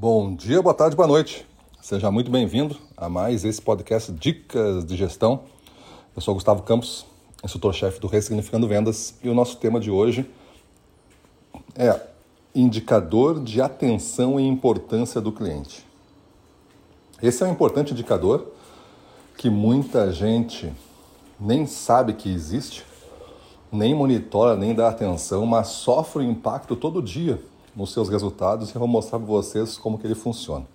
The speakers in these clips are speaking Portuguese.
Bom dia, boa tarde, boa noite. Seja muito bem-vindo a mais esse podcast Dicas de Gestão. Eu sou Gustavo Campos, instrutor-chefe do Ressignificando Vendas, e o nosso tema de hoje é indicador de atenção e importância do cliente. Esse é um importante indicador que muita gente nem sabe que existe, nem monitora, nem dá atenção, mas sofre o impacto todo dia nos seus resultados e vou mostrar para vocês como que ele funciona.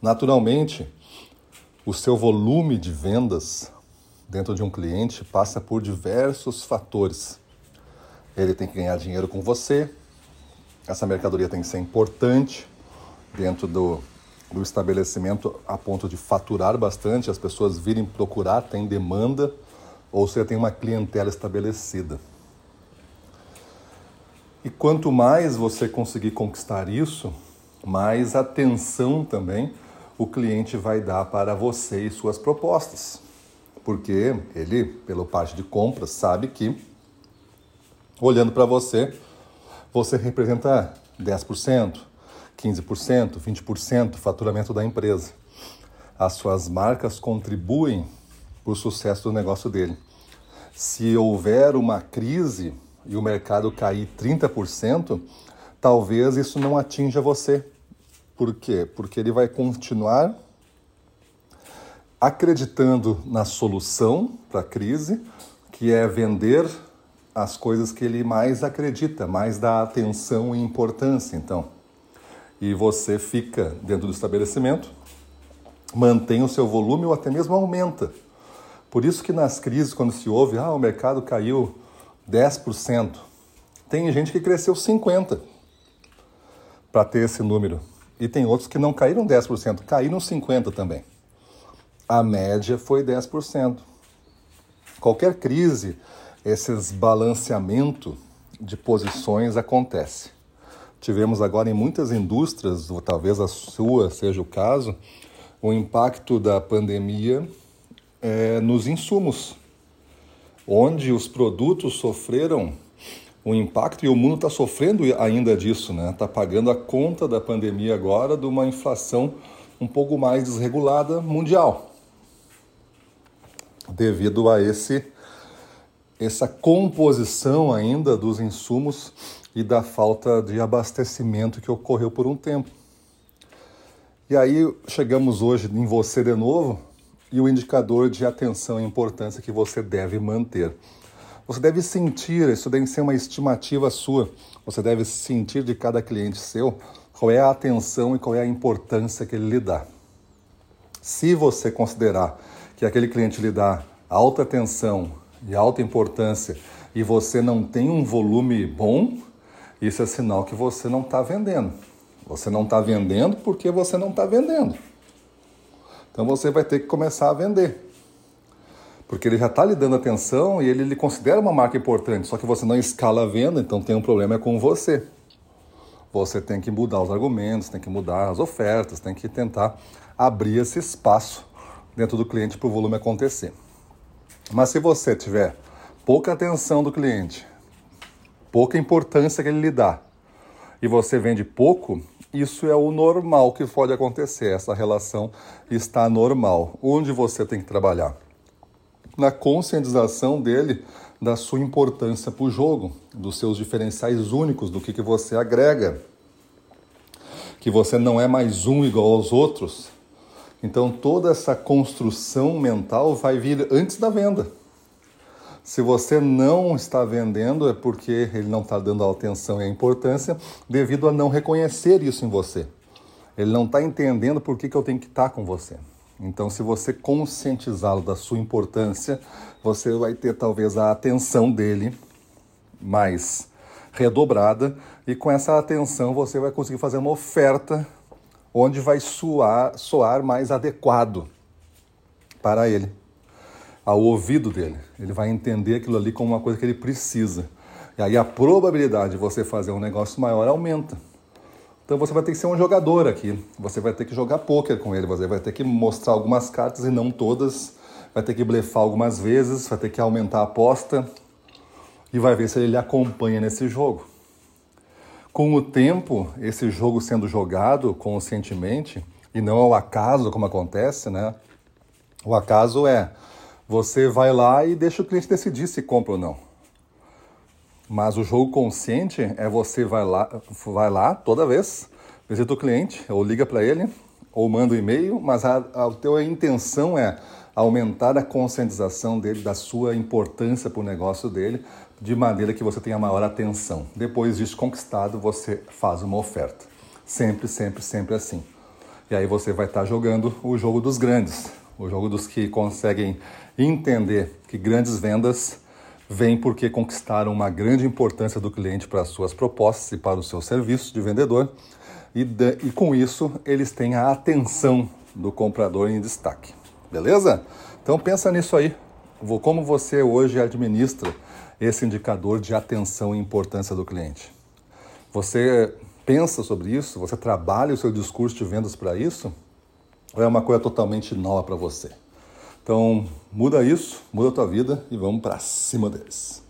Naturalmente, o seu volume de vendas dentro de um cliente passa por diversos fatores. Ele tem que ganhar dinheiro com você, essa mercadoria tem que ser importante dentro do, do estabelecimento a ponto de faturar bastante, as pessoas virem procurar, tem demanda, ou você tem uma clientela estabelecida. E quanto mais você conseguir conquistar isso, mais atenção também o cliente vai dar para você e suas propostas. Porque ele, pela parte de compras, sabe que olhando para você, você representa 10%, 15%, 20% do faturamento da empresa. As suas marcas contribuem para o sucesso do negócio dele. Se houver uma crise, e o mercado cair 30%, talvez isso não atinja você. Por quê? Porque ele vai continuar acreditando na solução para a crise, que é vender as coisas que ele mais acredita, mais dá atenção e importância, então. E você fica dentro do estabelecimento, mantém o seu volume ou até mesmo aumenta. Por isso que nas crises, quando se ouve, ah, o mercado caiu 10%. Tem gente que cresceu 50% para ter esse número. E tem outros que não caíram 10%, caíram 50% também. A média foi 10%. Qualquer crise, esses balanceamento de posições acontece. Tivemos agora em muitas indústrias, ou talvez a sua seja o caso, o impacto da pandemia é, nos insumos onde os produtos sofreram um impacto e o mundo está sofrendo ainda disso, né? Está pagando a conta da pandemia agora de uma inflação um pouco mais desregulada mundial, devido a esse essa composição ainda dos insumos e da falta de abastecimento que ocorreu por um tempo. E aí chegamos hoje em você de novo e o indicador de atenção e importância que você deve manter. Você deve sentir, isso deve ser uma estimativa sua, você deve sentir de cada cliente seu qual é a atenção e qual é a importância que ele lhe dá. Se você considerar que aquele cliente lhe dá alta atenção e alta importância e você não tem um volume bom, isso é sinal que você não está vendendo. Você não está vendendo porque você não está vendendo. Então você vai ter que começar a vender. Porque ele já está lhe dando atenção e ele lhe considera uma marca importante, só que você não escala a venda, então tem um problema com você. Você tem que mudar os argumentos, tem que mudar as ofertas, tem que tentar abrir esse espaço dentro do cliente para o volume acontecer. Mas se você tiver pouca atenção do cliente, pouca importância que ele lhe dá, e você vende pouco, isso é o normal que pode acontecer. Essa relação está normal. Onde você tem que trabalhar? Na conscientização dele da sua importância para o jogo, dos seus diferenciais únicos, do que, que você agrega. Que você não é mais um igual aos outros. Então toda essa construção mental vai vir antes da venda. Se você não está vendendo, é porque ele não está dando a atenção e a importância devido a não reconhecer isso em você. Ele não está entendendo por que, que eu tenho que estar com você. Então, se você conscientizá-lo da sua importância, você vai ter talvez a atenção dele mais redobrada e com essa atenção você vai conseguir fazer uma oferta onde vai soar, soar mais adequado para ele ao ouvido dele. Ele vai entender aquilo ali como uma coisa que ele precisa. E aí a probabilidade de você fazer um negócio maior aumenta. Então você vai ter que ser um jogador aqui. Você vai ter que jogar pôquer com ele. Você vai ter que mostrar algumas cartas e não todas. Vai ter que blefar algumas vezes. Vai ter que aumentar a aposta. E vai ver se ele acompanha nesse jogo. Com o tempo, esse jogo sendo jogado conscientemente, e não ao acaso como acontece, né? O acaso é você vai lá e deixa o cliente decidir se compra ou não. Mas o jogo consciente é você vai lá, vai lá toda vez, visita o cliente, ou liga para ele, ou manda um e-mail, mas a, a, a tua intenção é aumentar a conscientização dele da sua importância para o negócio dele, de maneira que você tenha maior atenção. Depois disso conquistado, você faz uma oferta. Sempre, sempre, sempre assim. E aí você vai estar jogando o jogo dos grandes, o jogo dos que conseguem entender que grandes vendas vêm porque conquistaram uma grande importância do cliente para as suas propostas e para o seu serviço de vendedor. E, de, e com isso, eles têm a atenção do comprador em destaque. Beleza? Então pensa nisso aí. Como você hoje administra esse indicador de atenção e importância do cliente? Você pensa sobre isso? Você trabalha o seu discurso de vendas para isso? Ou é uma coisa totalmente nova para você? Então, muda isso, muda a tua vida e vamos para cima deles.